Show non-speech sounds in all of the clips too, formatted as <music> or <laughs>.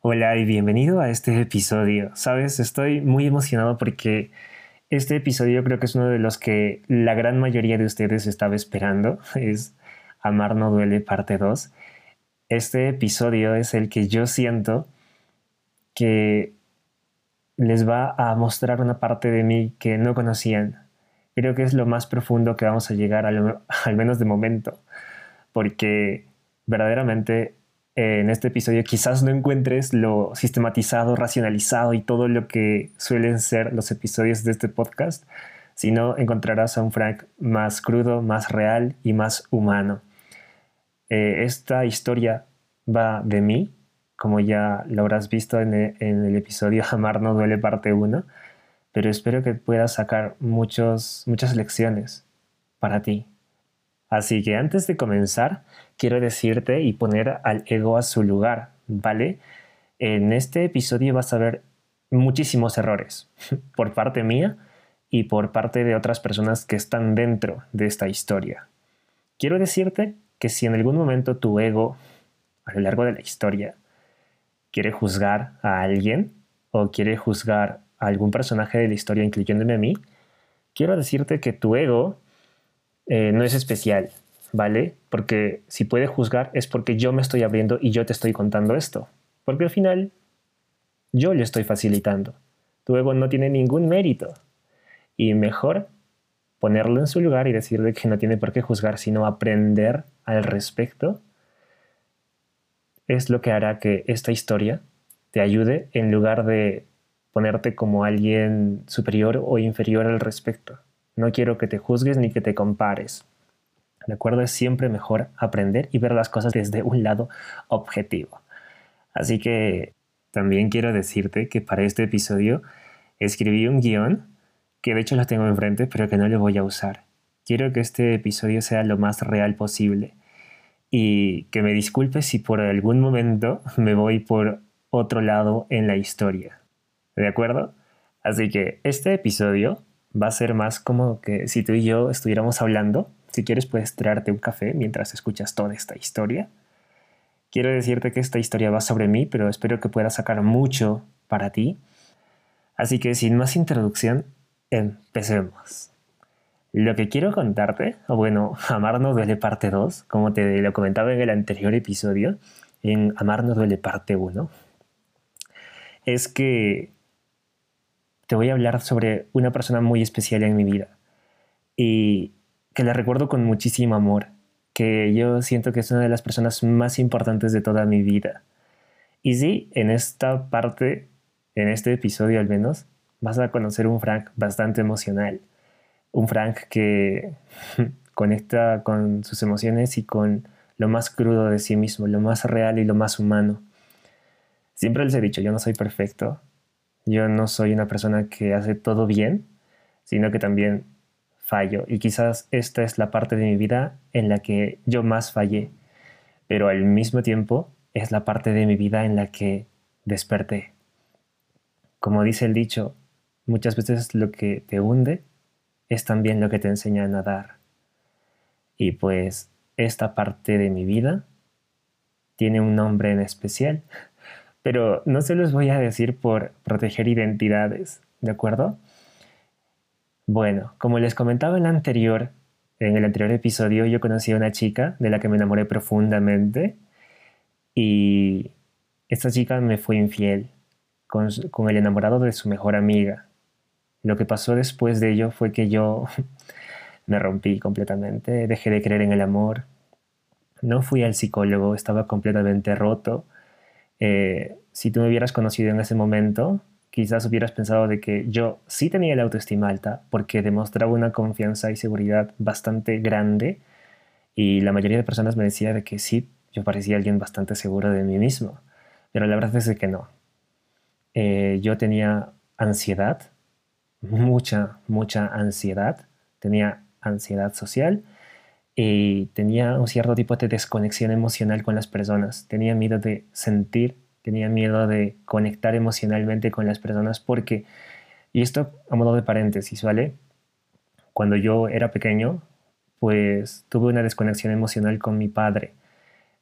Hola y bienvenido a este episodio. Sabes, estoy muy emocionado porque este episodio creo que es uno de los que la gran mayoría de ustedes estaba esperando. Es Amar no duele parte 2. Este episodio es el que yo siento que les va a mostrar una parte de mí que no conocían. Creo que es lo más profundo que vamos a llegar, al, al menos de momento, porque verdaderamente en este episodio quizás no encuentres lo sistematizado, racionalizado y todo lo que suelen ser los episodios de este podcast, sino encontrarás a un Frank más crudo, más real y más humano. Eh, esta historia va de mí, como ya lo habrás visto en el, en el episodio <laughs> Amar no duele parte 1, pero espero que puedas sacar muchos, muchas lecciones para ti. Así que antes de comenzar, quiero decirte y poner al ego a su lugar, ¿vale? En este episodio vas a ver muchísimos errores <laughs> por parte mía y por parte de otras personas que están dentro de esta historia. Quiero decirte que si en algún momento tu ego, a lo largo de la historia, quiere juzgar a alguien o quiere juzgar a algún personaje de la historia, incluyéndome a mí, quiero decirte que tu ego eh, no es especial, ¿vale? Porque si puede juzgar es porque yo me estoy abriendo y yo te estoy contando esto. Porque al final yo le estoy facilitando. Tu ego no tiene ningún mérito. Y mejor ponerlo en su lugar y decirle que no tiene por qué juzgar, sino aprender al respecto, es lo que hará que esta historia te ayude en lugar de ponerte como alguien superior o inferior al respecto. No quiero que te juzgues ni que te compares. ¿De acuerdo? Es siempre mejor aprender y ver las cosas desde un lado objetivo. Así que también quiero decirte que para este episodio escribí un guion que de hecho lo tengo enfrente, pero que no lo voy a usar. Quiero que este episodio sea lo más real posible y que me disculpe si por algún momento me voy por otro lado en la historia. ¿De acuerdo? Así que este episodio va a ser más como que si tú y yo estuviéramos hablando si quieres puedes traerte un café mientras escuchas toda esta historia. Quiero decirte que esta historia va sobre mí, pero espero que pueda sacar mucho para ti. Así que sin más introducción, empecemos. Lo que quiero contarte, o bueno, <laughs> Amar no duele parte 2, como te lo comentaba en el anterior episodio, en Amar no duele parte 1, es que te voy a hablar sobre una persona muy especial en mi vida. Y que la recuerdo con muchísimo amor, que yo siento que es una de las personas más importantes de toda mi vida. Y sí, en esta parte, en este episodio al menos, vas a conocer un Frank bastante emocional. Un Frank que <laughs> conecta con sus emociones y con lo más crudo de sí mismo, lo más real y lo más humano. Siempre les he dicho, yo no soy perfecto, yo no soy una persona que hace todo bien, sino que también fallo y quizás esta es la parte de mi vida en la que yo más fallé, pero al mismo tiempo es la parte de mi vida en la que desperté. Como dice el dicho, muchas veces lo que te hunde es también lo que te enseña a nadar. Y pues esta parte de mi vida tiene un nombre en especial, <laughs> pero no se los voy a decir por proteger identidades, ¿de acuerdo? Bueno, como les comentaba en el anterior, en el anterior episodio, yo conocí a una chica de la que me enamoré profundamente y esta chica me fue infiel con, con el enamorado de su mejor amiga. Lo que pasó después de ello fue que yo <laughs> me rompí completamente, dejé de creer en el amor, no fui al psicólogo, estaba completamente roto. Eh, si tú me hubieras conocido en ese momento, quizás hubieras pensado de que yo sí tenía la autoestima alta porque demostraba una confianza y seguridad bastante grande y la mayoría de personas me decía de que sí, yo parecía alguien bastante seguro de mí mismo, pero la verdad es de que no. Eh, yo tenía ansiedad, mucha, mucha ansiedad, tenía ansiedad social y tenía un cierto tipo de desconexión emocional con las personas, tenía miedo de sentir tenía miedo de conectar emocionalmente con las personas porque, y esto a modo de paréntesis, ¿vale? Cuando yo era pequeño, pues tuve una desconexión emocional con mi padre.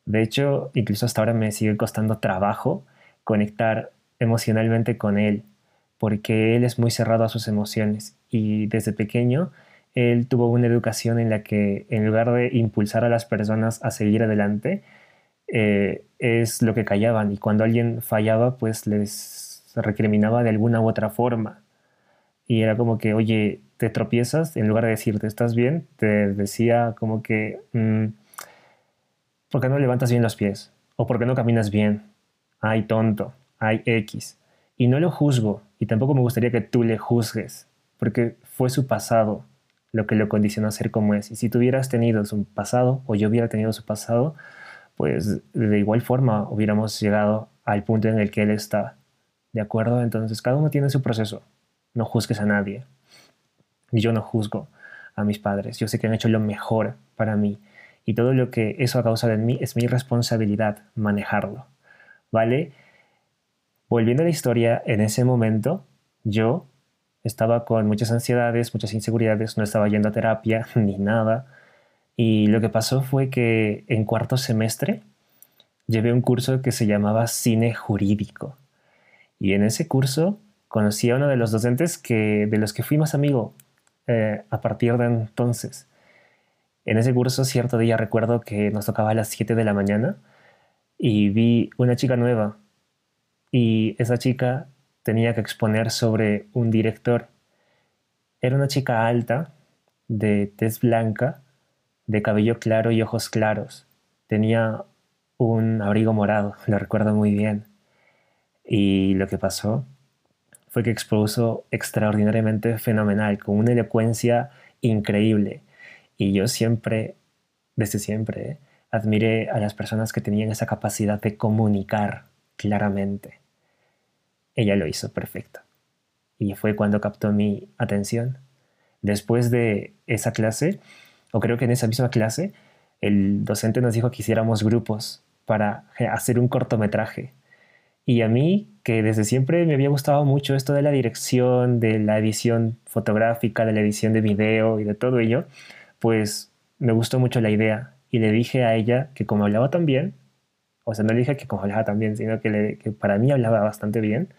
De hecho, incluso hasta ahora me sigue costando trabajo conectar emocionalmente con él, porque él es muy cerrado a sus emociones y desde pequeño él tuvo una educación en la que en lugar de impulsar a las personas a seguir adelante, eh, es lo que callaban y cuando alguien fallaba pues les recriminaba de alguna u otra forma. Y era como que, oye, te tropiezas, en lugar de decirte estás bien, te decía como que, mm, ¿por qué no levantas bien los pies? ¿O por qué no caminas bien? Ay, tonto, ay, X. Y no lo juzgo, y tampoco me gustaría que tú le juzgues, porque fue su pasado lo que lo condicionó a ser como es. Y si tú hubieras tenido su pasado, o yo hubiera tenido su pasado, pues de igual forma hubiéramos llegado al punto en el que él está. ¿De acuerdo? Entonces cada uno tiene su proceso. No juzgues a nadie. Y yo no juzgo a mis padres. Yo sé que han hecho lo mejor para mí. Y todo lo que eso ha causado en mí es mi responsabilidad manejarlo. ¿Vale? Volviendo a la historia, en ese momento yo estaba con muchas ansiedades, muchas inseguridades, no estaba yendo a terapia <laughs> ni nada. Y lo que pasó fue que en cuarto semestre llevé un curso que se llamaba cine jurídico. Y en ese curso conocí a uno de los docentes que, de los que fui más amigo eh, a partir de entonces. En ese curso cierto día recuerdo que nos tocaba a las 7 de la mañana y vi una chica nueva. Y esa chica tenía que exponer sobre un director. Era una chica alta, de tez blanca, de cabello claro y ojos claros. Tenía un abrigo morado, <laughs> lo recuerdo muy bien. Y lo que pasó fue que expuso extraordinariamente fenomenal, con una elocuencia increíble. Y yo siempre, desde siempre, eh, admiré a las personas que tenían esa capacidad de comunicar claramente. Ella lo hizo perfecto. Y fue cuando captó mi atención. Después de esa clase, o creo que en esa misma clase, el docente nos dijo que hiciéramos grupos para hacer un cortometraje. Y a mí, que desde siempre me había gustado mucho esto de la dirección, de la edición fotográfica, de la edición de video y de todo ello, pues me gustó mucho la idea. Y le dije a ella que como hablaba tan bien, o sea, no le dije que como hablaba tan bien, sino que, que para mí hablaba bastante bien,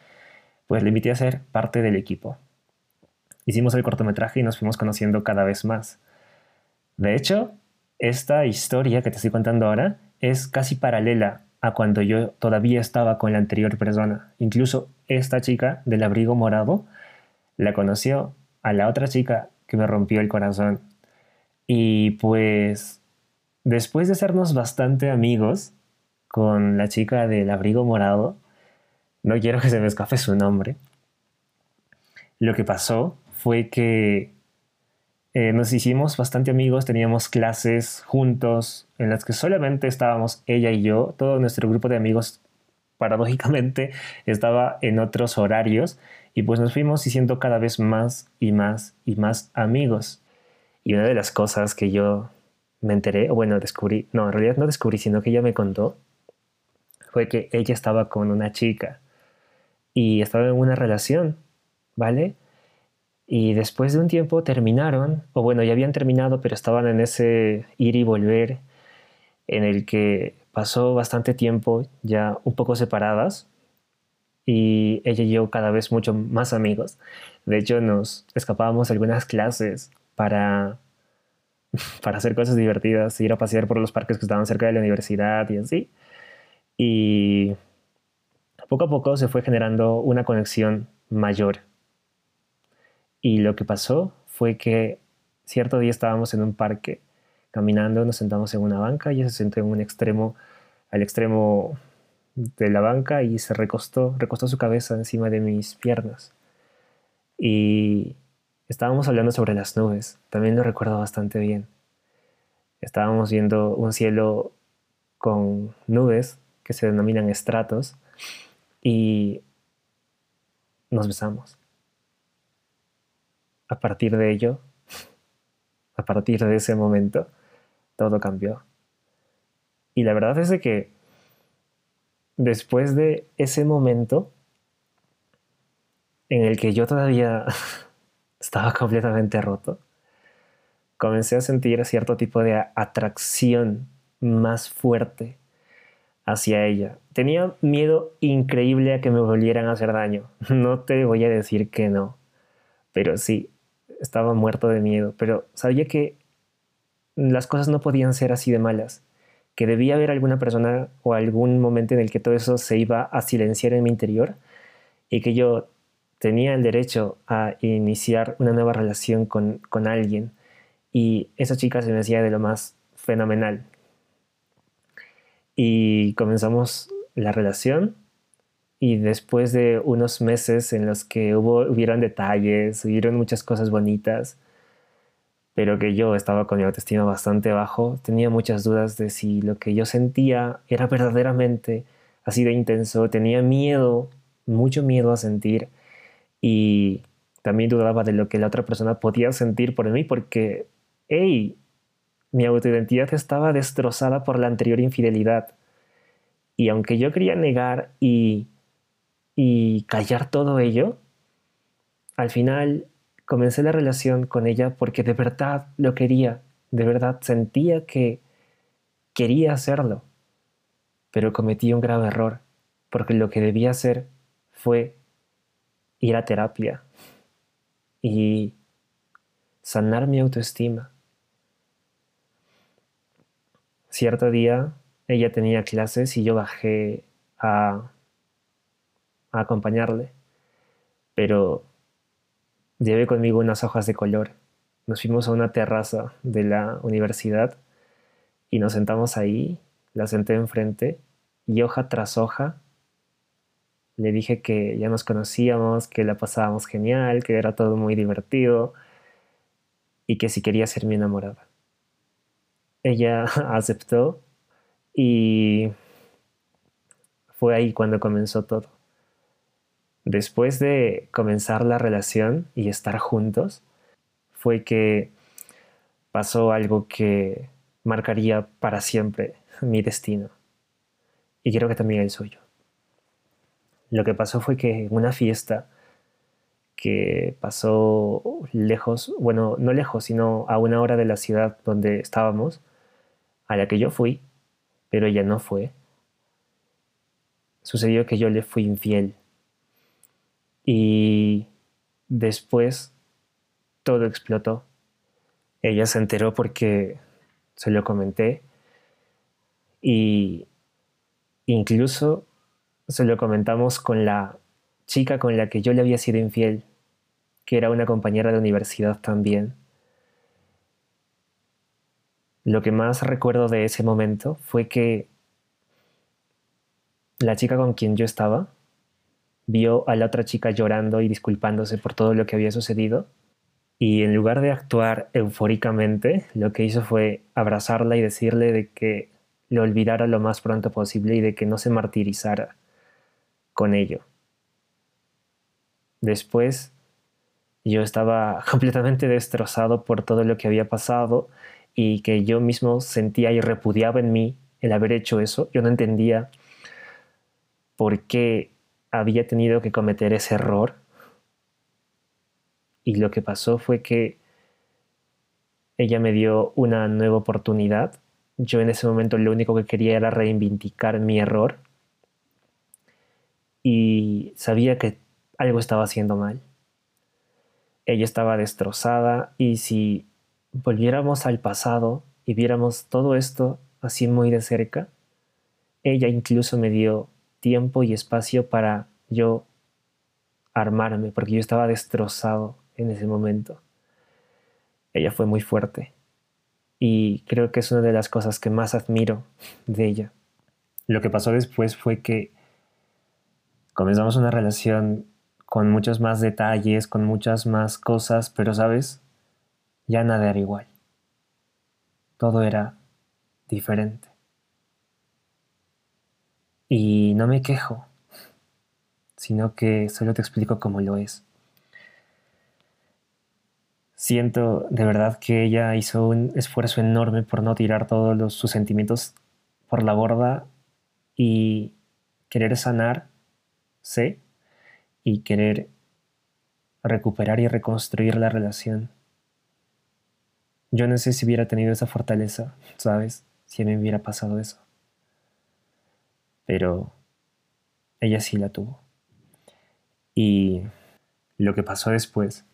pues le invité a ser parte del equipo. Hicimos el cortometraje y nos fuimos conociendo cada vez más. De hecho, esta historia que te estoy contando ahora es casi paralela a cuando yo todavía estaba con la anterior persona. Incluso esta chica del abrigo morado la conoció a la otra chica que me rompió el corazón. Y pues después de sernos bastante amigos con la chica del abrigo morado, no quiero que se me escape su nombre, lo que pasó fue que eh, nos hicimos bastante amigos, teníamos clases juntos en las que solamente estábamos ella y yo, todo nuestro grupo de amigos paradójicamente <laughs> estaba en otros horarios y pues nos fuimos haciendo cada vez más y más y más amigos. Y una de las cosas que yo me enteré, o bueno, descubrí, no, en realidad no descubrí, sino que ella me contó, fue que ella estaba con una chica y estaba en una relación, ¿vale? Y después de un tiempo terminaron, o bueno, ya habían terminado, pero estaban en ese ir y volver en el que pasó bastante tiempo ya un poco separadas y ella y yo cada vez mucho más amigos. De hecho, nos escapábamos algunas clases para, <laughs> para hacer cosas divertidas, ir a pasear por los parques que estaban cerca de la universidad y así. Y poco a poco se fue generando una conexión mayor y lo que pasó fue que cierto día estábamos en un parque caminando, nos sentamos en una banca, ella se sentó en un extremo, al extremo de la banca y se recostó, recostó su cabeza encima de mis piernas. Y estábamos hablando sobre las nubes, también lo recuerdo bastante bien. Estábamos viendo un cielo con nubes que se denominan estratos y nos besamos a partir de ello, a partir de ese momento, todo cambió. Y la verdad es que después de ese momento en el que yo todavía <laughs> estaba completamente roto, comencé a sentir cierto tipo de atracción más fuerte hacia ella. tenía miedo increíble a que me volvieran a hacer daño. <laughs> No te voy a decir que no, pero sí, estaba muerto de miedo, pero sabía que las cosas no podían ser así de malas, que debía haber alguna persona o algún momento en el que todo eso se iba a silenciar en mi interior y que yo tenía el derecho a iniciar una nueva relación con, con alguien y esa chica se me hacía de lo más fenomenal. Y comenzamos la relación y después de unos meses en los que hubo, hubieron detalles, hubieron muchas cosas bonitas, pero que yo estaba con mi autoestima bastante bajo, tenía muchas dudas de si lo que yo sentía era verdaderamente así de intenso, tenía miedo, mucho miedo a sentir y también dudaba de lo que la otra persona podía sentir por mí porque, hey, mi autoidentidad estaba destrozada por la anterior infidelidad. Y aunque yo quería negar y, y callar todo ello, al final comencé la relación con ella porque de verdad lo quería, de verdad sentía que quería hacerlo. Pero cometí un grave error, porque lo que debía hacer fue ir a terapia y sanar mi autoestima. Cierto día ella tenía clases y yo bajé a, acompañarle, pero llevé conmigo unas hojas de color. Nos fuimos a una terraza de la universidad y nos sentamos ahí, la senté enfrente y hoja tras hoja le dije que ya nos conocíamos, que la pasábamos genial, que era todo muy divertido y que si quería ser mi enamorada. Ella <laughs> aceptó y fue ahí cuando comenzó todo. Después de comenzar la relación y estar juntos, fue que pasó algo que marcaría para siempre mi destino. Y creo que también el suyo. Lo que pasó fue que en una fiesta que pasó lejos, bueno, no lejos, sino a una hora de la ciudad donde estábamos, a la que yo fui, pero ella no fue, sucedió que yo le fui infiel. Y después todo explotó. Ella se enteró porque se lo comenté y incluso se lo comentamos con la chica con la que yo le había sido infiel, que era una compañera de universidad también. Lo que más recuerdo de ese momento fue que la chica con quien yo estaba vio a la otra chica llorando y disculpándose por todo lo que había sucedido y en lugar de actuar eufóricamente, lo que hizo fue abrazarla y decirle de que lo olvidara lo más pronto posible y de que no se martirizara con ello. Después yo estaba <laughs> completamente destrozado por todo lo que había pasado y que yo mismo sentía y repudiaba en mí el haber hecho eso. Yo no entendía por qué había tenido que cometer ese error. Y lo que pasó fue que ella me dio una nueva oportunidad. Yo en ese momento lo único que quería era reivindicar mi error. Y sabía que algo estaba haciendo mal. Ella estaba destrozada y si volviéramos al pasado y viéramos todo esto así muy de cerca, ella incluso me dio tiempo y espacio para yo armarme, porque yo estaba destrozado en ese momento. Ella fue muy fuerte y creo que es una de las cosas que más admiro de ella. Lo que pasó después fue que comenzamos una relación con muchos más detalles, con muchas más cosas, pero sabes, ya nada era igual. Todo era diferente. Y no me quejo, sino que solo te explico cómo lo es. Siento de verdad que ella hizo un esfuerzo enorme por no tirar todos sus sentimientos por la borda y querer sanar, sé, y querer recuperar y reconstruir la relación. Yo no sé si hubiera tenido esa fortaleza, ¿sabes? Si me hubiera pasado eso. Pero ella sí la tuvo. Y lo que pasó después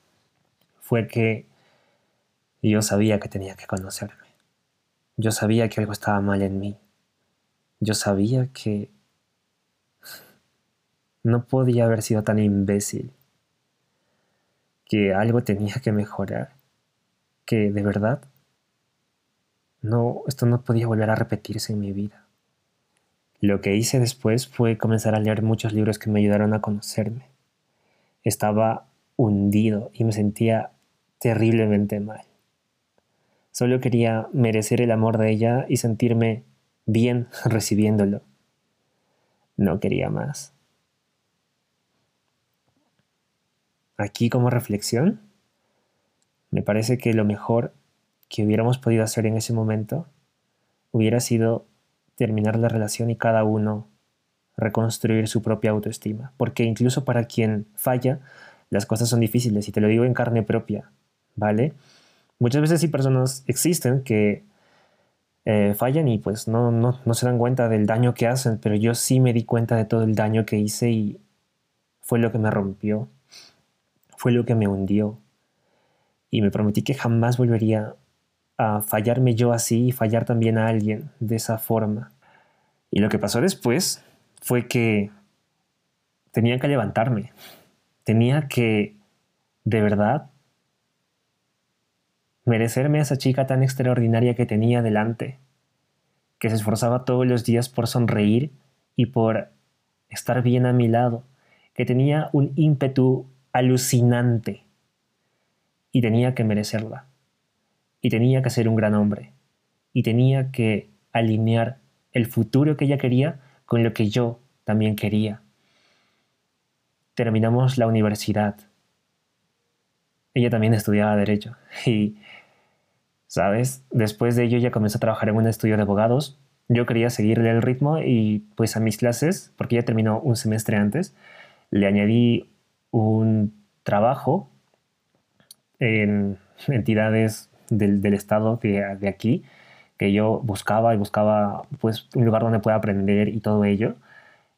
fue que yo sabía que tenía que conocerme. Yo sabía que algo estaba mal en mí. Yo sabía que no podía haber sido tan imbécil. Que algo tenía que mejorar. Que de verdad no, esto no podía volver a repetirse en mi vida. Lo que hice después fue comenzar a leer muchos libros que me ayudaron a conocerme. Estaba hundido y me sentía terriblemente mal. Solo quería merecer el amor de ella y sentirme bien <laughs> recibiéndolo. No quería más. Aquí como reflexión, me parece que lo mejor que hubiéramos podido hacer en ese momento hubiera sido terminar la relación y cada uno reconstruir su propia autoestima. Porque incluso para quien falla, las cosas son difíciles, y te lo digo en carne propia, ¿vale? Muchas veces sí personas existen que eh, fallan y pues no, no, no se dan cuenta del daño que hacen, pero yo sí me di cuenta de todo el daño que hice y fue lo que me rompió, fue lo que me hundió. Y me prometí que jamás volvería a fallarme yo así y fallar también a alguien de esa forma. Y lo que pasó después fue que tenía que levantarme, tenía que, de verdad, merecerme a esa chica tan extraordinaria que tenía delante, que se esforzaba todos los días por sonreír y por estar bien a mi lado, que tenía un ímpetu alucinante y tenía que merecerla. Y tenía que ser un gran hombre. Y tenía que alinear el futuro que ella quería con lo que yo también quería. Terminamos la universidad. Ella también estudiaba derecho <laughs> y, ¿sabes? Después de ello ella comenzó a trabajar en un estudio de abogados. Yo quería seguirle el ritmo y pues a mis clases, porque ella terminó un semestre antes, le añadí un trabajo en entidades del, estado de, de, aquí, que yo buscaba y buscaba pues un lugar donde pueda aprender y todo ello.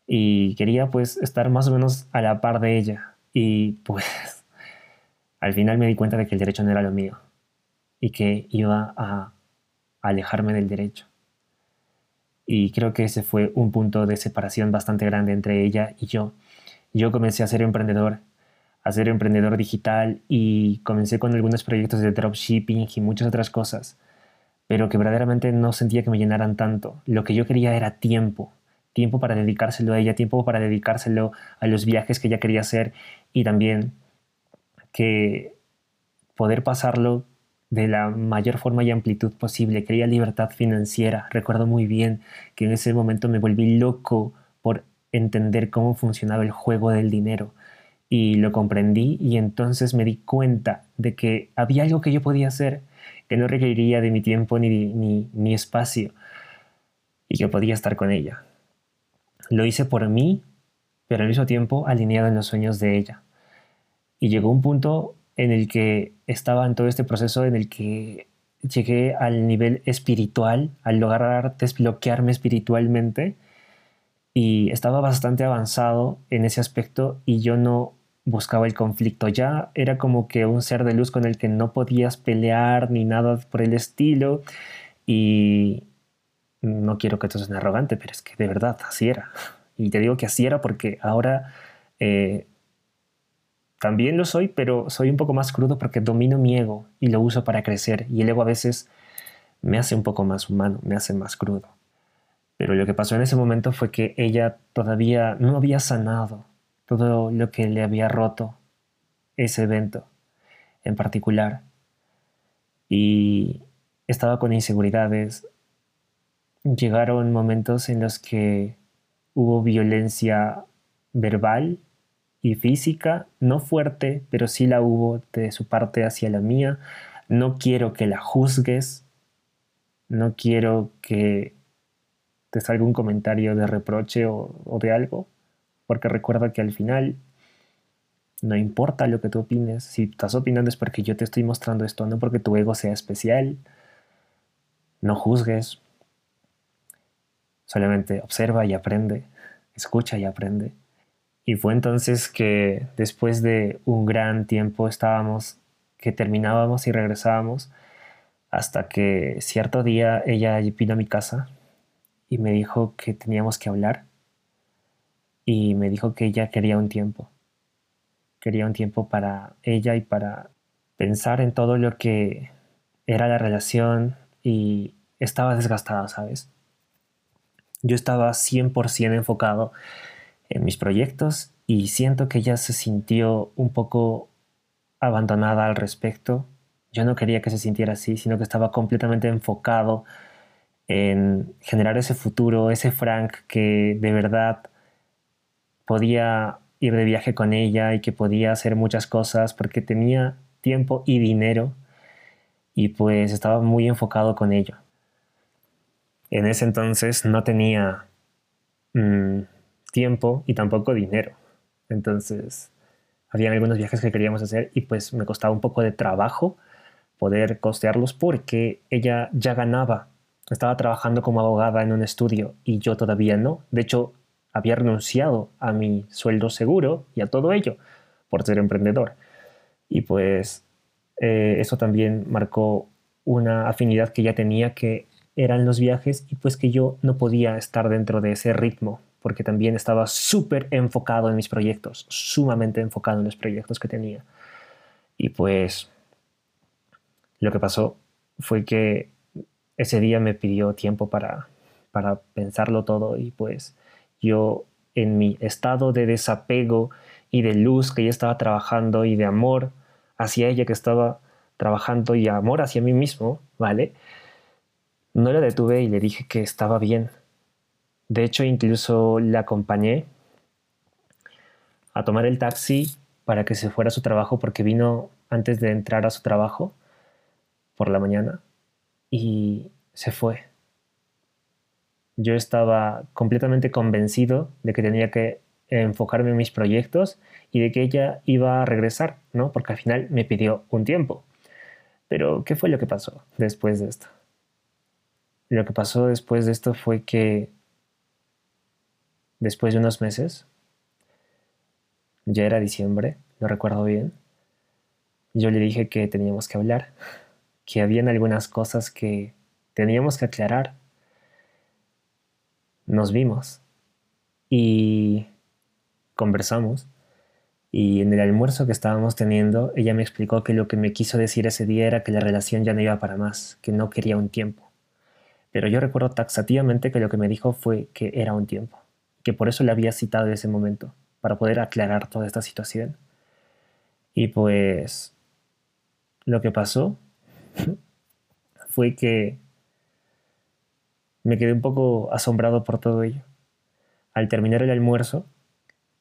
Y quería pues estar más o menos a la par de ella. Y pues <laughs> al final me di cuenta de que el derecho no era lo mío y que iba a alejarme del derecho. Y creo que ese fue un punto de separación bastante grande entre ella y yo. Yo comencé a ser emprendedor a ser emprendedor digital y comencé con algunos proyectos de dropshipping y muchas otras cosas, pero que verdaderamente no sentía que me llenaran tanto. Lo que yo quería era tiempo, tiempo para dedicárselo a ella, tiempo para dedicárselo a los viajes que ella quería hacer y también que poder pasarlo de la mayor forma y amplitud posible. Quería libertad financiera. Recuerdo muy bien que en ese momento me volví loco por entender cómo funcionaba el juego del dinero y lo comprendí y entonces me di cuenta de que había algo que yo podía hacer que no requeriría de mi tiempo ni, ni, espacio y que podía estar con ella. Lo hice por mí, pero al mismo tiempo alineado en los sueños de ella. Y llegó un punto en el que estaba en todo este proceso en el que llegué al nivel espiritual, al lograr desbloquearme espiritualmente y estaba bastante avanzado en ese aspecto y yo no buscaba el conflicto. Ya era como que un ser de luz con el que no podías pelear ni nada por el estilo. Y no quiero que esto suene arrogante, pero es que de verdad así era. Y te digo que así era porque ahora eh, también lo soy, pero soy un poco más crudo porque domino mi ego y lo uso para crecer. Y el ego a veces me hace un poco más humano, me hace más crudo. Pero lo que pasó en ese momento fue que ella todavía no había sanado todo lo que le había roto ese evento en particular. Y estaba con inseguridades. Llegaron momentos en los que hubo violencia verbal y física, no fuerte, pero sí la hubo de su parte hacia la mía. No quiero que la juzgues, no quiero que te salga un comentario de reproche o, o de algo, porque recuerda que al final no importa lo que tú opines, si estás opinando es porque yo te estoy mostrando esto, no porque tu ego sea especial. No juzgues, solamente observa y aprende. escucha y aprende. Y fue entonces que después de un gran tiempo estábamos, que terminábamos y regresábamos, hasta que cierto día ella vino a mi casa y me dijo que teníamos que hablar y me dijo que ella quería un tiempo. Quería un tiempo para ella y para pensar en todo lo que era la relación y estaba desgastada, ¿sabes? Yo estaba 100% enfocado en mis proyectos y siento que ella se sintió un poco abandonada al respecto. Yo no quería que se sintiera así, sino que estaba completamente enfocado en generar ese futuro, ese Frank que de verdad podía ir de viaje con ella y que podía hacer muchas cosas porque tenía tiempo y dinero y pues estaba muy enfocado con ello. En ese entonces no tenía mm, tiempo y tampoco dinero. Entonces, habían algunos viajes que queríamos hacer y pues me costaba un poco de trabajo poder costearlos porque ella ya ganaba. Estaba trabajando como abogada en un estudio y yo todavía no. De hecho, había renunciado a mi sueldo seguro y a todo ello por ser emprendedor. Y pues eh, eso también marcó una afinidad que ya tenía que eran los viajes y pues que yo no podía estar dentro de ese ritmo porque también estaba súper enfocado en mis proyectos, sumamente enfocado en los proyectos que tenía. Y pues lo que pasó fue que ese día me pidió tiempo para, para pensarlo todo y pues yo en mi estado de desapego y de luz que yo estaba trabajando y de amor hacia ella que estaba trabajando y amor hacia mí mismo, ¿vale? No la detuve y le dije que estaba bien, de hecho, incluso la acompañé a tomar el taxi para que se fuera a su trabajo porque vino antes de entrar a su trabajo por la mañana y se fue. Yo estaba completamente convencido de que tenía que enfocarme en mis proyectos y de que ella iba a regresar, ¿no? Porque al final me pidió un tiempo. Pero, ¿qué fue lo que pasó después de esto? Lo que pasó después de esto fue que después de unos meses, ya era diciembre, no recuerdo bien, yo le dije que teníamos que hablar, que habían algunas cosas que teníamos que aclarar. Nos vimos y conversamos y en el almuerzo que estábamos teniendo ella me explicó que lo que me quiso decir ese día era que la relación ya no iba para más, que no quería un tiempo. Pero yo recuerdo taxativamente que lo que me dijo fue que era un tiempo que por eso le había citado ese momento, para poder aclarar toda esta situación. Y pues lo que pasó <laughs> fue que me quedé un poco asombrado por todo ello. Al terminar el almuerzo,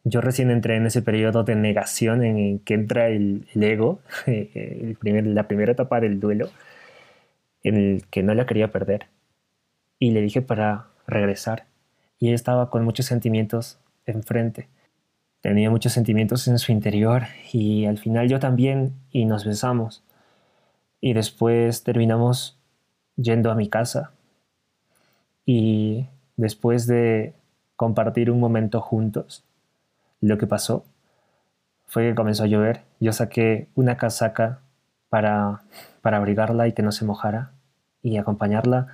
yo recién entré en ese periodo de negación en que entra el, ego, <laughs> el primer, la primera etapa del duelo, en el que no la quería perder. Y le dije para regresar y ella estaba con muchos sentimientos enfrente. Tenía muchos sentimientos en su interior y al final yo también y nos besamos. Y después terminamos yendo a mi casa. Y después de compartir un momento juntos, lo que pasó fue que comenzó a llover. Yo saqué una casaca para, para abrigarla y que no se mojara y acompañarla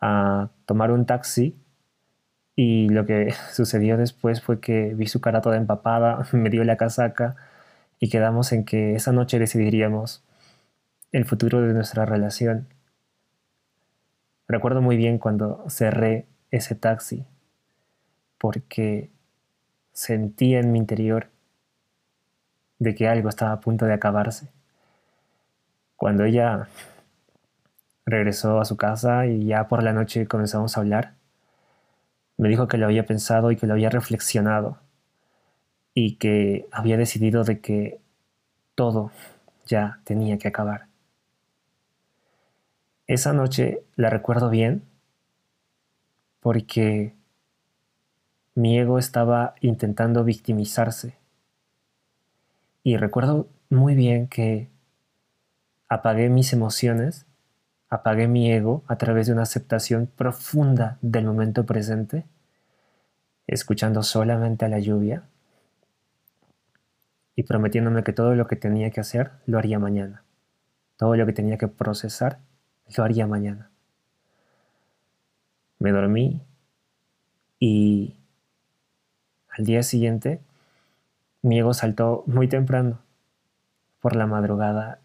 a tomar un taxi y lo que <laughs> sucedió después fue que vi su cara toda empapada, <laughs> me dio la casaca y quedamos en que esa noche decidiríamos el futuro de nuestra relación. Recuerdo muy bien cuando cerré ese taxi porque sentía en mi interior de que algo estaba a punto de acabarse. Cuando ella regresó a su casa y ya por la noche comenzamos a hablar, me dijo que lo había pensado y que lo había reflexionado y que había decidido de que todo ya tenía que acabar. Esa noche la recuerdo bien porque mi ego estaba intentando victimizarse. Y recuerdo muy bien que apagué mis emociones, apagué mi ego a través de una aceptación profunda del momento presente escuchando solamente a la lluvia y prometiéndome que todo lo que tenía que hacer lo haría mañana. Todo lo que tenía que procesar lo haría mañana. Me dormí y al día siguiente mi ego saltó muy temprano por la madrugada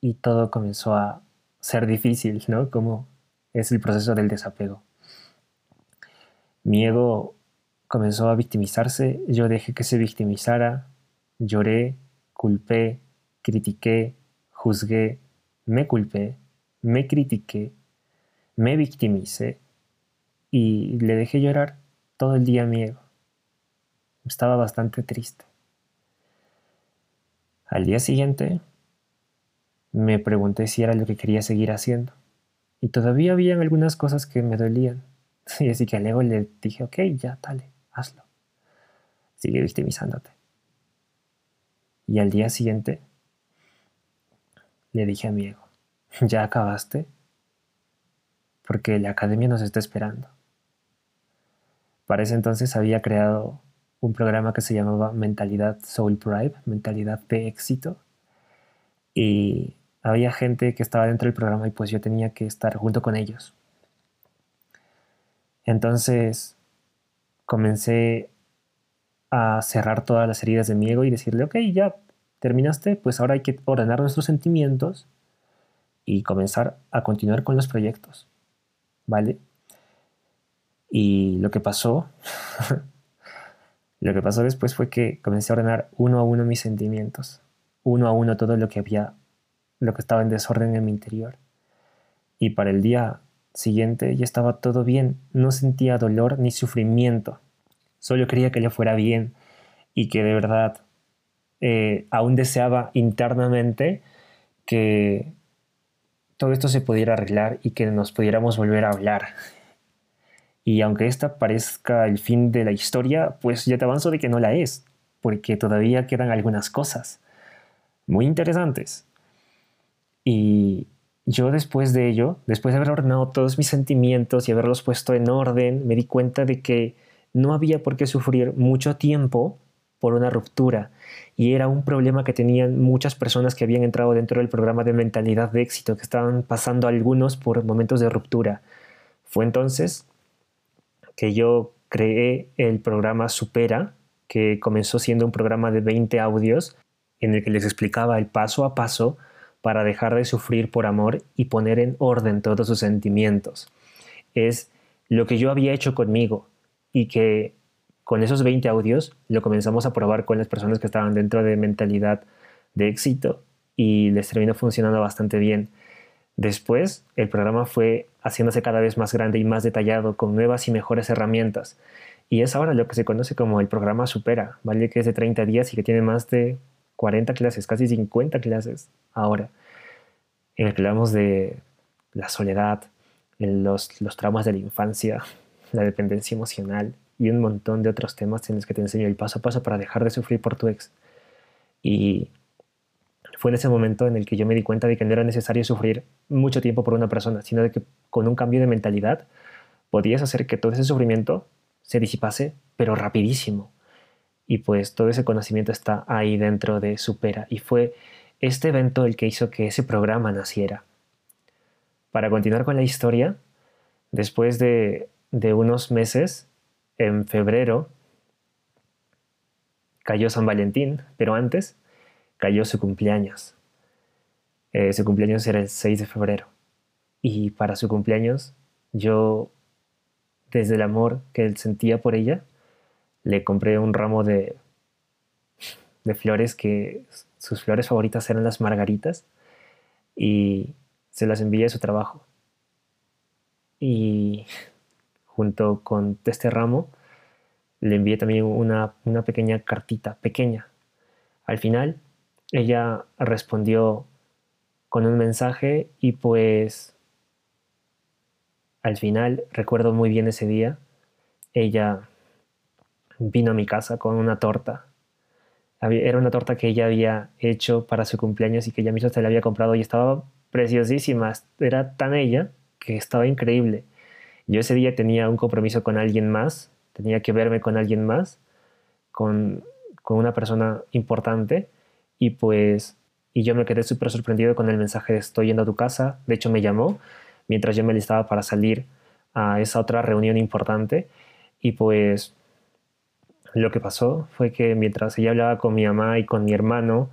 y todo comenzó a ser difícil, ¿no? Como es el proceso del desapego. Mi ego comenzó a victimizarse, yo dejé que se victimizara, lloré, culpé, critiqué, juzgué, me culpé, me critiqué, me victimicé y le dejé llorar todo el día a mi ego. Estaba bastante triste. Al día siguiente me pregunté si era lo que quería seguir haciendo. Y todavía habían algunas cosas que me dolían. <laughs> Y así que al ego le dije, ok, ya, dale, hazlo. Sigue victimizándote. Y al día siguiente le dije a mi ego, ¿ya acabaste? Porque la academia nos está esperando. Para ese entonces había creado un programa que se llamaba Mentalidad Soul Pride, Mentalidad de Éxito. Y había gente que estaba dentro del programa y pues yo tenía que estar junto con ellos. Entonces comencé a cerrar todas las heridas de mi ego y decirle, ok, ya terminaste, pues ahora hay que ordenar nuestros sentimientos y comenzar a continuar con los proyectos. ¿Vale? Y lo que pasó <laughs> Lo que pasó después fue que comencé a ordenar uno a uno mis sentimientos, uno a uno todo lo que había, lo que estaba en desorden en mi interior. Y para el día siguiente ya estaba todo bien, no sentía dolor ni sufrimiento, solo quería que yo fuera bien y que de verdad eh, aún deseaba internamente que todo esto se pudiera arreglar y que nos pudiéramos volver a hablar y aunque esta parezca el fin de la historia, pues ya te avanzo de que no la es, porque todavía quedan algunas cosas muy interesantes. Y yo después de ello, después de haber ordenado todos mis sentimientos y haberlos puesto en orden, me di cuenta de que no había por qué sufrir mucho tiempo por una ruptura. Y era un problema que tenían muchas personas que habían entrado dentro del programa de mentalidad de éxito, que estaban pasando algunos por momentos de ruptura. Fue entonces que yo creé el programa Supera, que comenzó siendo un programa de 20 audios en el que les explicaba el paso a paso para dejar de sufrir por amor y poner en orden todos sus sentimientos. Es lo que yo había hecho conmigo y que con esos 20 audios lo comenzamos a probar con las personas que estaban dentro de mentalidad de éxito y les terminó funcionando bastante bien. Después, el programa fue haciéndose cada vez más grande y más detallado, con nuevas y mejores herramientas. Y es ahora lo que se conoce como el programa Supera, ¿vale? Que es de 30 días y que tiene más de 40 clases, casi 50 clases ahora, en el que hablamos de la soledad, los, los traumas de la infancia, la dependencia emocional y un montón de otros temas en los que te enseño el paso a paso para dejar de sufrir por tu ex. Y fue en ese momento en el que yo me di cuenta de que no era necesario sufrir mucho tiempo por una persona, sino de que con un cambio de mentalidad podías hacer que todo ese sufrimiento se disipase, pero rapidísimo. Y pues todo ese conocimiento está ahí dentro de Supera. Y fue este evento el que hizo que ese programa naciera. Para continuar con la historia, después de, de unos meses, en febrero, cayó San Valentín, pero antes cayó su cumpleaños. Eh, su cumpleaños era el 6 de febrero. Y para su cumpleaños, yo, desde el amor que él sentía por ella, le compré un ramo de, de flores que sus flores favoritas eran las margaritas y se las envié a su trabajo. Y junto con este ramo le envié también una, una pequeña cartita, pequeña. Al final ella respondió con un mensaje y pues al final recuerdo muy bien ese día, ella vino a mi casa con una torta. Era una torta que ella había hecho para su cumpleaños y que ella misma se la había comprado y estaba preciosísima. Era tan ella que estaba increíble. Yo ese día tenía un compromiso con alguien más, tenía que verme con alguien más, con, una persona importante y pues y yo me quedé súper sorprendido con el mensaje de estoy yendo a tu casa. De hecho, me llamó mientras yo me listaba para salir a esa otra reunión importante. Y pues lo que pasó fue que mientras ella hablaba con mi mamá y con mi hermano,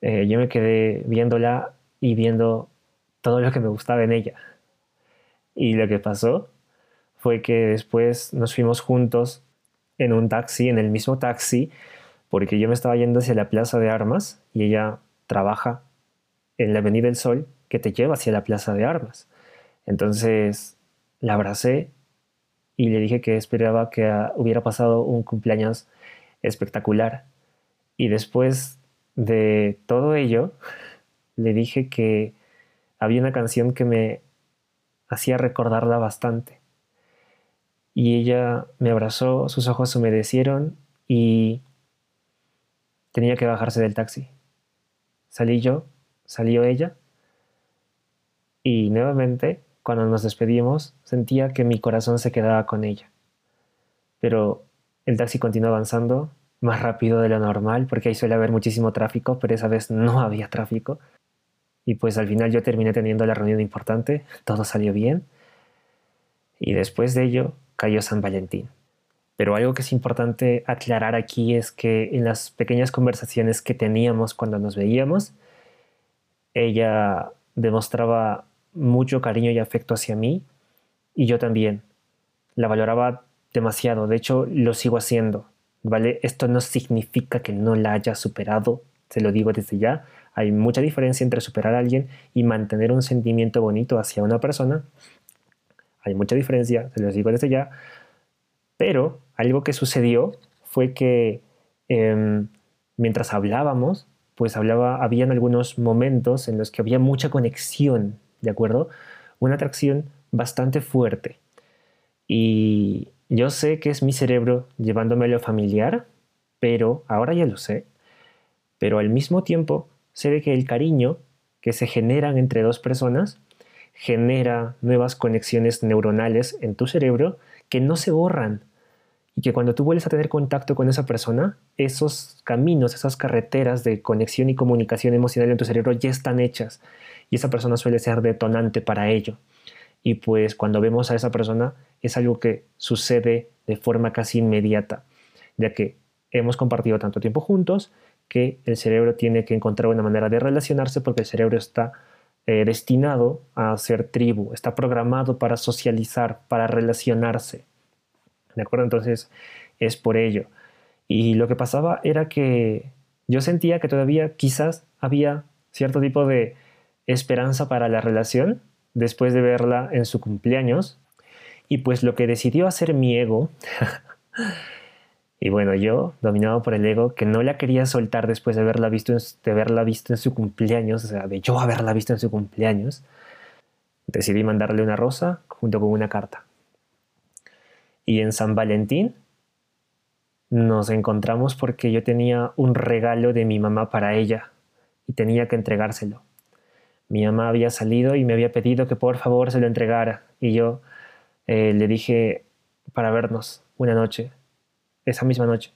eh, yo me quedé viéndola y viendo todo lo que me gustaba en ella. Y lo que pasó fue que después nos fuimos juntos en un taxi, en el mismo taxi, porque yo me estaba yendo hacia la Plaza de Armas y ella trabaja en la Avenida del Sol que te lleva hacia la Plaza de Armas. Entonces la abracé y le dije que esperaba que ah, hubiera pasado un cumpleaños espectacular. Y después de todo ello, le dije que había una canción que me hacía recordarla bastante. Y ella me abrazó, sus ojos se humedecieron y tenía que bajarse del taxi. Salí yo, salió ella y nuevamente cuando nos despedimos sentía que mi corazón se quedaba con ella. Pero el taxi continuó avanzando más rápido de lo normal porque ahí suele haber muchísimo tráfico, pero esa vez no había tráfico. Y pues al final yo terminé teniendo la reunión importante, todo salió bien. Y después de ello cayó San Valentín. Pero algo que es importante aclarar aquí es que en las pequeñas conversaciones que teníamos cuando nos veíamos, ella demostraba mucho cariño y afecto hacia mí y yo también. La valoraba demasiado, de hecho lo sigo haciendo, ¿vale? Esto no significa que no la haya superado, se lo digo desde ya. Hay mucha diferencia entre superar a alguien y mantener un sentimiento bonito hacia una persona. Hay mucha diferencia, se lo digo desde ya. Pero algo que sucedió fue que em, mientras hablábamos, pues hablaba, habían algunos momentos en los que había mucha conexión, ¿de acuerdo? Una atracción bastante fuerte. Y yo sé que es mi cerebro llevándome a lo familiar, pero ahora ya lo sé. Pero al mismo tiempo sé de que el cariño que se generan entre dos personas genera nuevas conexiones neuronales en tu cerebro que no se borran, y que cuando tú vuelves a tener contacto con esa persona, esos caminos, esas carreteras de conexión y comunicación emocional en tu cerebro ya están hechas y esa persona suele ser detonante para ello. Y pues cuando vemos a esa persona es algo que sucede de forma casi inmediata, ya que hemos compartido tanto tiempo juntos que el cerebro tiene que encontrar una manera de relacionarse porque el cerebro está eh, destinado a ser tribu, está programado para socializar, para relacionarse. ¿De acuerdo? Entonces es por ello. Y lo que pasaba era que yo sentía que todavía quizás había cierto tipo de esperanza para la relación después de verla en su cumpleaños. Y pues lo que decidió hacer mi ego, <laughs> y bueno, yo, dominado por el ego, que no la quería soltar después de haberla visto en, de haberla visto en su cumpleaños, o sea, de yo haberla visto en su cumpleaños, decidí mandarle una rosa junto con una carta. Y en San Valentín nos encontramos porque yo tenía un regalo de mi mamá para ella y tenía que entregárselo. Mi mamá había salido y me había pedido que por favor se lo entregara y yo eh, le dije para vernos una noche, esa misma noche.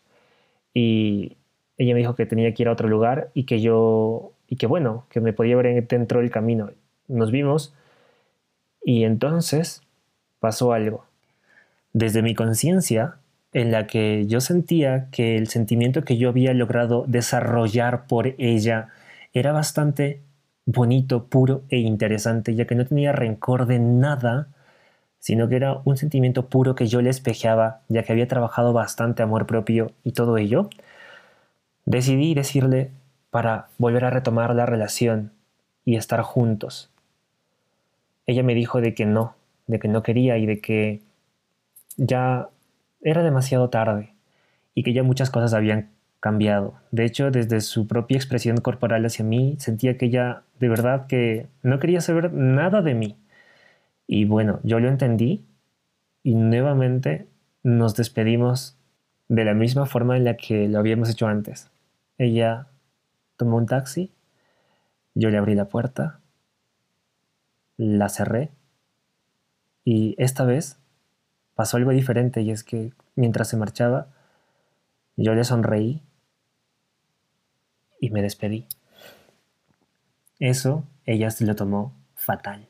Y ella me dijo que tenía que ir a otro lugar y que yo, y que bueno, que me podía ver dentro del camino. Nos vimos y entonces pasó algo desde mi conciencia, en la que yo sentía que el sentimiento que yo había logrado desarrollar por ella era bastante bonito, puro e interesante, ya que no tenía rencor de nada, sino que era un sentimiento puro que yo le espejeaba, ya que había trabajado bastante amor propio y todo ello, decidí decirle para volver a retomar la relación y estar juntos. Ella me dijo de que no, de que no quería y de que ya era demasiado tarde y que ya muchas cosas habían cambiado. De hecho, desde su propia expresión corporal hacia mí, sentía que ella de verdad que no quería saber nada de mí. Y bueno, yo lo entendí y nuevamente nos despedimos de la misma forma en la que lo habíamos hecho antes. Ella tomó un taxi, yo le abrí la puerta, la cerré y esta vez pasó algo diferente y es que mientras se marchaba, yo le sonreí y me despedí. Eso ella se lo tomó fatal.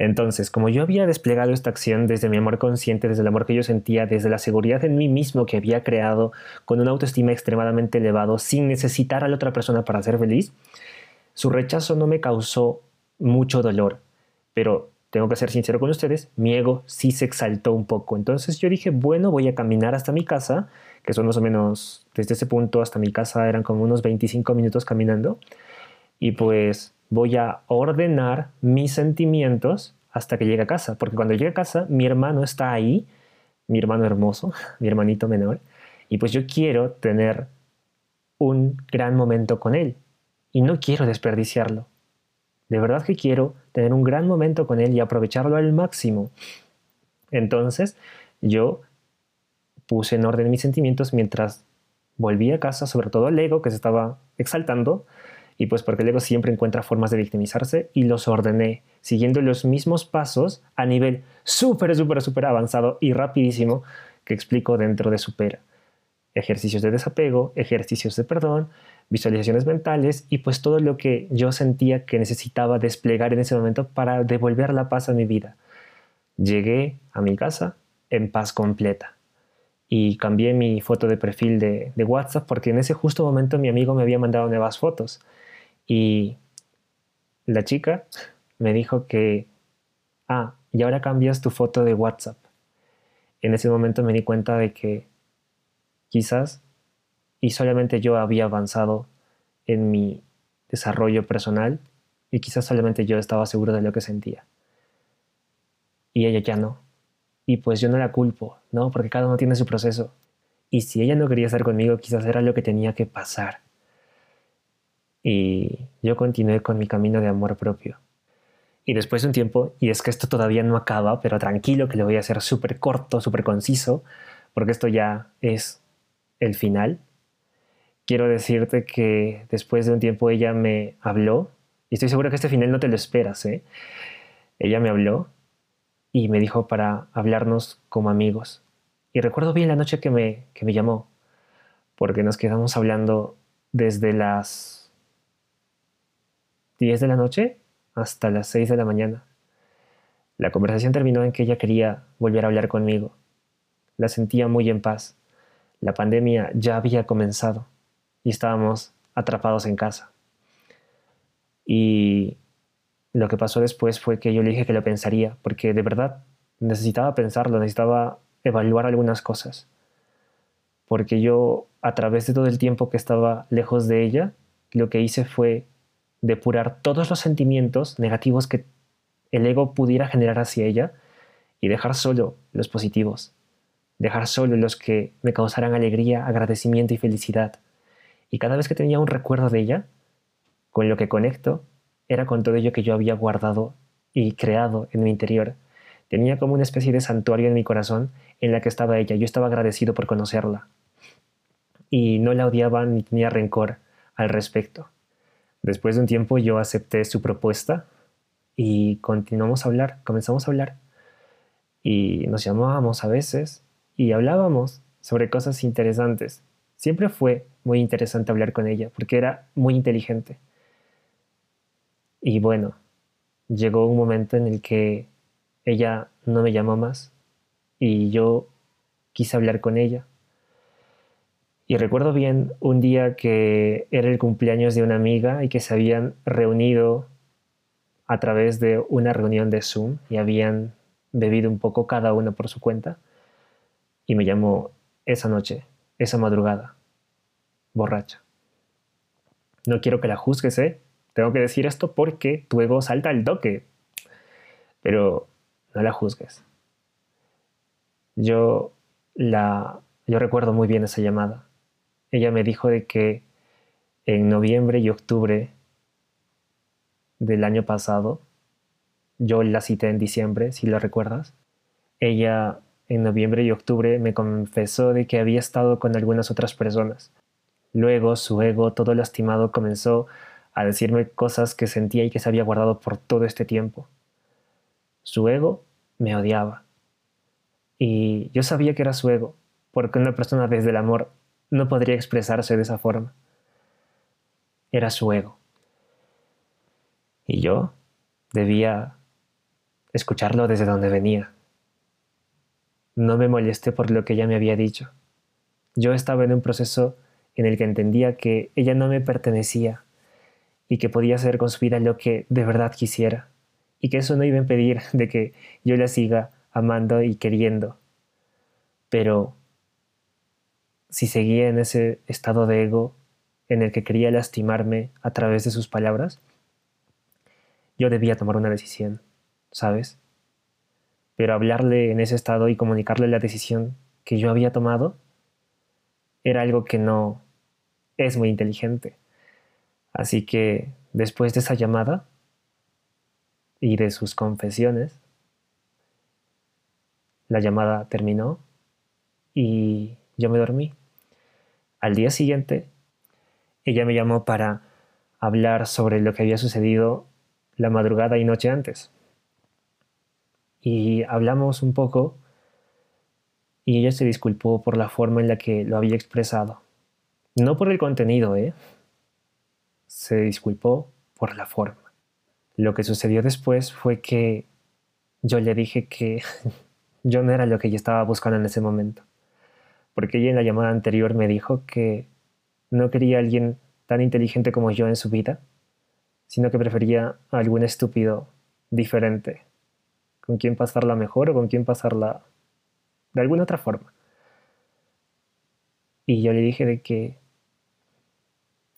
Entonces, como yo había desplegado esta acción desde mi amor consciente, desde el amor que yo sentía, desde la seguridad en mí mismo que había creado, con una autoestima extremadamente elevado, sin necesitar a la otra persona para ser feliz, su rechazo no me causó mucho dolor, pero tengo que ser sincero con ustedes, mi ego sí se exaltó un poco. Entonces yo dije, bueno, voy a caminar hasta mi casa, que son más o menos, desde ese punto hasta mi casa eran como unos 25 minutos caminando, y pues voy a ordenar mis sentimientos hasta que llegue a casa, porque cuando llegue a casa, mi hermano está ahí, mi hermano hermoso, <laughs> mi hermanito menor, y pues yo quiero tener un gran momento con él, y no quiero desperdiciarlo. De verdad que quiero tener un gran momento con él y aprovecharlo al máximo. Entonces, yo puse en orden mis sentimientos mientras volví a casa, sobre todo el ego que se estaba exaltando, y pues porque el ego siempre encuentra formas de victimizarse y los ordené siguiendo los mismos pasos a nivel súper, súper, súper avanzado y rapidísimo que explico dentro de Supera. Ejercicios de desapego, ejercicios de perdón, visualizaciones mentales y pues todo lo que yo sentía que necesitaba desplegar en ese momento para devolver la paz a mi vida. Llegué a mi casa en paz completa y cambié mi foto de perfil de, de WhatsApp porque en ese justo momento mi amigo me había mandado nuevas fotos y la chica me dijo que, ah, y ahora cambias tu foto de WhatsApp. En ese momento me di cuenta de que quizás y solamente yo había avanzado en mi desarrollo personal y quizás solamente yo estaba seguro de lo que sentía. Y ella ya no. Y pues yo no la culpo, ¿no? Porque cada uno tiene su proceso. Y si ella no quería estar conmigo, quizás era lo que tenía que pasar. Y yo continué con mi camino de amor propio. Y después de un tiempo, y es que esto todavía no acaba, pero tranquilo que lo voy a hacer súper corto, súper conciso, porque esto ya es el final. Quiero decirte que después de un tiempo ella me habló, y estoy seguro que este final no te lo esperas, ¿eh? Ella me habló y me dijo para hablarnos como amigos. Y recuerdo bien la noche que me, que me llamó, porque nos quedamos hablando desde las 10 de la noche hasta las 6 de la mañana. La conversación terminó en que ella quería volver a hablar conmigo. La sentía muy en paz. La pandemia ya había comenzado y estábamos atrapados en casa. Y lo que pasó después fue que yo le dije que lo pensaría, porque de verdad necesitaba pensarlo, necesitaba evaluar algunas cosas. Porque yo, a través de todo el tiempo que estaba lejos de ella, lo que hice fue depurar todos los sentimientos negativos que el ego pudiera generar hacia ella y dejar solo los positivos, dejar solo los que me causaran alegría, agradecimiento y felicidad. Y cada vez que tenía un recuerdo de ella, con lo que conecto, era con todo ello que yo había guardado y creado en mi interior. Tenía como una especie de santuario en mi corazón en la que estaba ella. Yo estaba agradecido por conocerla. Y no la odiaba ni tenía rencor al respecto. Después de un tiempo yo acepté su propuesta y continuamos a hablar, comenzamos a hablar y nos llamábamos a veces y hablábamos sobre cosas interesantes. Siempre fue muy interesante hablar con ella porque era muy inteligente. Y bueno, llegó un momento en el que ella no me llamó más y yo quise hablar con ella y recuerdo bien un día que era el cumpleaños de una amiga y que se habían reunido a través de una reunión de Zoom y habían bebido un poco cada uno por su cuenta. Y me llamó esa noche, esa madrugada, borracha. No quiero que la juzgues, ¿eh? Tengo que decir esto porque tu ego salta al toque. Pero no la juzgues. Yo la yo recuerdo muy bien esa llamada ella me dijo de que en noviembre y octubre del año pasado, yo la cité en diciembre, si lo recuerdas, ella en noviembre y octubre me confesó de que había estado con algunas otras personas. Luego su ego, todo lastimado, comenzó a decirme cosas que sentía y que se había guardado por todo este tiempo. Su ego me odiaba. Y yo sabía que era su ego, porque una persona desde el amor no podría expresarse de esa forma. Era su ego. Y yo debía escucharlo desde donde venía. No me molesté por lo que ella me había dicho. Yo estaba en un proceso en el que entendía que ella no me pertenecía y que podía hacer con su vida lo que de verdad quisiera y que eso no iba a impedir de que yo la siga amando y queriendo. Pero si seguía en ese estado de ego en el que quería lastimarme a través de sus palabras, yo debía tomar una decisión, ¿sabes? Pero hablarle en ese estado y comunicarle la decisión que yo había tomado era algo que no es muy inteligente. Así que después de esa llamada y de sus confesiones, la llamada terminó y yo me dormí. Al día siguiente, ella me llamó para hablar sobre lo que había sucedido la madrugada y noche antes. Y hablamos un poco y ella se disculpó por la forma en la que lo había expresado. No por el contenido, ¿eh? Se disculpó por la forma. Lo que sucedió después fue que yo le dije que <laughs> yo no era lo que ella estaba buscando en ese momento. Porque ella en la llamada anterior me dijo que no quería a alguien tan inteligente como yo en su vida, sino que prefería a algún estúpido diferente, con quien pasarla mejor o con quien pasarla de alguna otra forma. Y yo le dije de que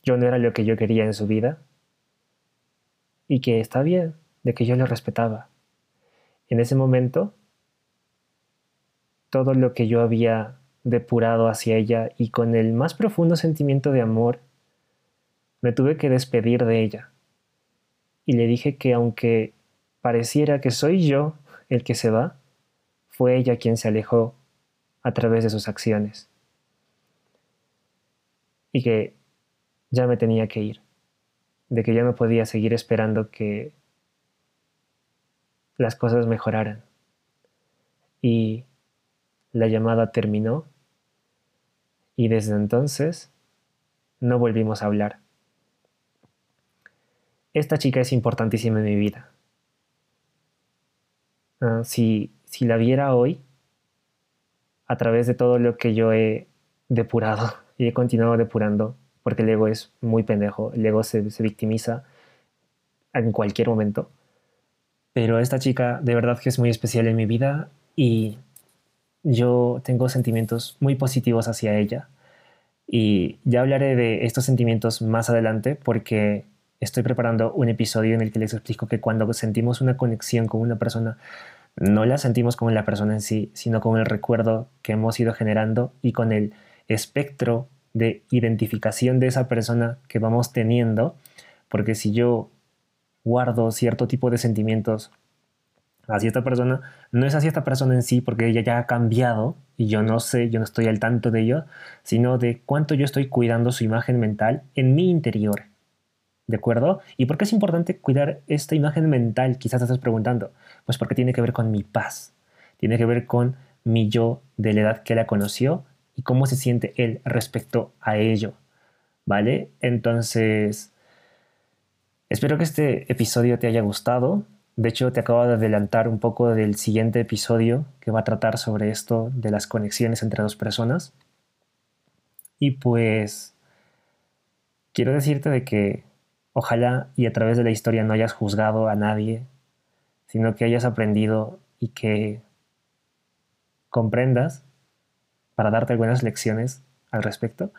yo no era lo que yo quería en su vida y que está bien, de que yo lo respetaba. En ese momento, todo lo que yo había depurado hacia ella y con el más profundo sentimiento de amor, me tuve que despedir de ella. Y le dije que aunque pareciera que soy yo el que se va, fue ella quien se alejó a través de sus acciones. Y que ya me tenía que ir, de que ya no podía seguir esperando que las cosas mejoraran. Y la llamada terminó y desde entonces no volvimos a hablar. Esta chica es importantísima en mi vida. Ah, si, si la viera hoy, a través de todo lo que yo he depurado <laughs> y he continuado depurando, porque el ego es muy pendejo, el ego se, se victimiza en cualquier momento. Pero esta chica de verdad que es muy especial en mi vida y yo tengo sentimientos muy positivos hacia ella. Y ya hablaré de estos sentimientos más adelante porque estoy preparando un episodio en el que les explico que cuando sentimos una conexión con una persona, no la sentimos con la persona en sí, sino con el recuerdo que hemos ido generando y con el espectro de identificación de esa persona que vamos teniendo, porque si yo guardo cierto tipo de sentimientos hacia esta persona, no es hacia esta persona en sí, porque ella ya ha cambiado y yo no sé, yo no estoy al tanto de ello, sino de cuánto yo estoy cuidando su imagen mental en mi interior. ¿De acuerdo? ¿Y por qué es importante cuidar esta imagen mental? Quizás te estás preguntando. Pues porque tiene que ver con mi paz, tiene que ver con mi yo de la edad que la conoció y cómo se siente él respecto a ello. ¿Vale? Entonces, espero que este episodio te haya gustado. De hecho, te acabo de adelantar un poco del siguiente episodio que va a tratar sobre esto de las conexiones entre dos personas. Y pues, quiero decirte de que ojalá y a través de la historia no hayas juzgado a nadie, sino que hayas aprendido y que comprendas para darte algunas lecciones al respecto,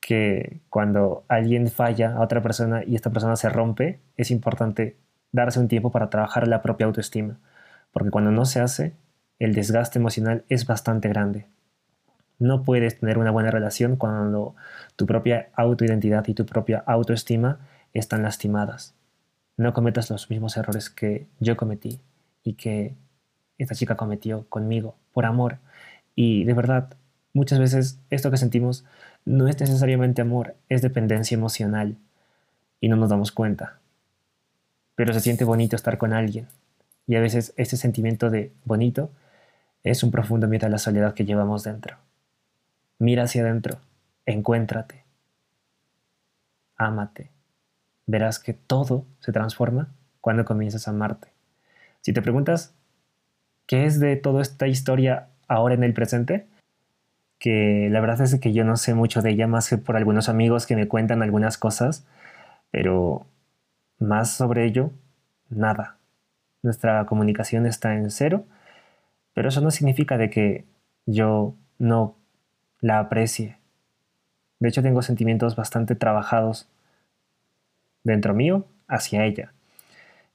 que cuando alguien falla a otra persona y esta persona se rompe, es importante darse un tiempo para trabajar la propia autoestima, porque cuando no se hace, el desgaste emocional es bastante grande. No puedes tener una buena relación cuando tu propia autoidentidad y tu propia autoestima están lastimadas. No cometas los mismos errores que yo cometí y que esta chica cometió conmigo por amor. Y de verdad, muchas veces esto que sentimos no es necesariamente amor, es dependencia emocional y no nos damos cuenta. Pero se siente bonito estar con alguien y a veces ese sentimiento de bonito Es un profundo miedo a la soledad que llevamos dentro. Mira hacia adentro, encuéntrate, ámate. Verás que todo se transforma cuando comienzas a amarte. Si te preguntas qué es de toda esta historia ahora en el presente, que la verdad es que yo no sé mucho de ella más que por algunos amigos que me cuentan algunas cosas, pero más sobre ello, nada. Nuestra comunicación está en cero, pero eso no significa de que yo no la aprecie. De hecho, tengo sentimientos bastante trabajados dentro mío hacia ella.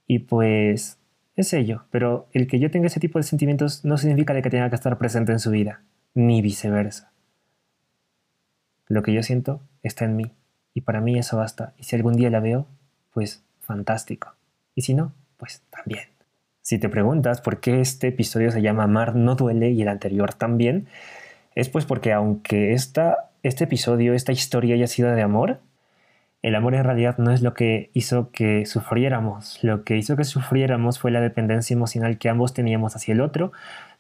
Y pues es ello, pero el que yo tenga ese tipo de sentimientos no significa de que tenga que estar presente en su vida, ni viceversa. Lo que yo siento está en mí, y para mí eso basta. Y si algún día la veo, pues fantástico. Y si no, pues también. Si te preguntas por qué este episodio se llama Amar no duele y el anterior también, es pues porque aunque esta, este episodio, esta historia haya sido de amor, el amor en realidad no es lo que hizo que sufriéramos. Lo que hizo que sufriéramos fue la dependencia emocional que ambos teníamos hacia el otro,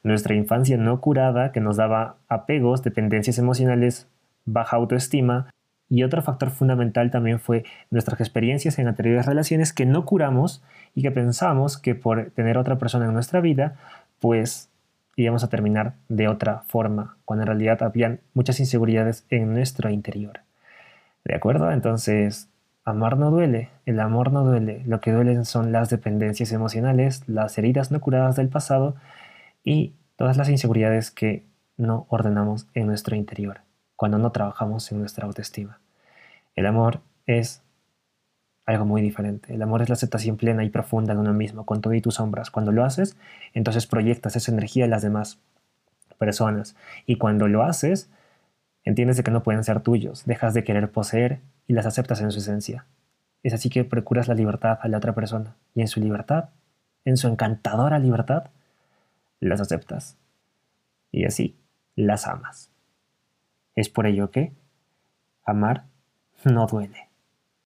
nuestra infancia no curada que nos daba apegos, dependencias emocionales, baja autoestima, y otro factor fundamental también fue nuestras experiencias en anteriores relaciones que no curamos y que pensamos que por tener otra persona en nuestra vida, pues íbamos a terminar de otra forma, cuando en realidad habían muchas inseguridades en nuestro interior. ¿De acuerdo? Entonces, amar no duele, el amor no duele, lo que duelen son las dependencias emocionales, las heridas no curadas del pasado y todas las inseguridades que no ordenamos en nuestro interior cuando no trabajamos en nuestra autoestima. El amor es algo muy diferente. El amor es la aceptación plena y profunda de uno mismo, con todo y tus sombras. Cuando lo haces, entonces proyectas esa energía en las demás personas. Y cuando lo haces, entiendes de que no pueden ser tuyos, dejas de querer poseer y las aceptas en su esencia. Es así que procuras la libertad a la otra persona. Y en su libertad, en su encantadora libertad, las aceptas. Y así las amas. Es por ello que amar no duele.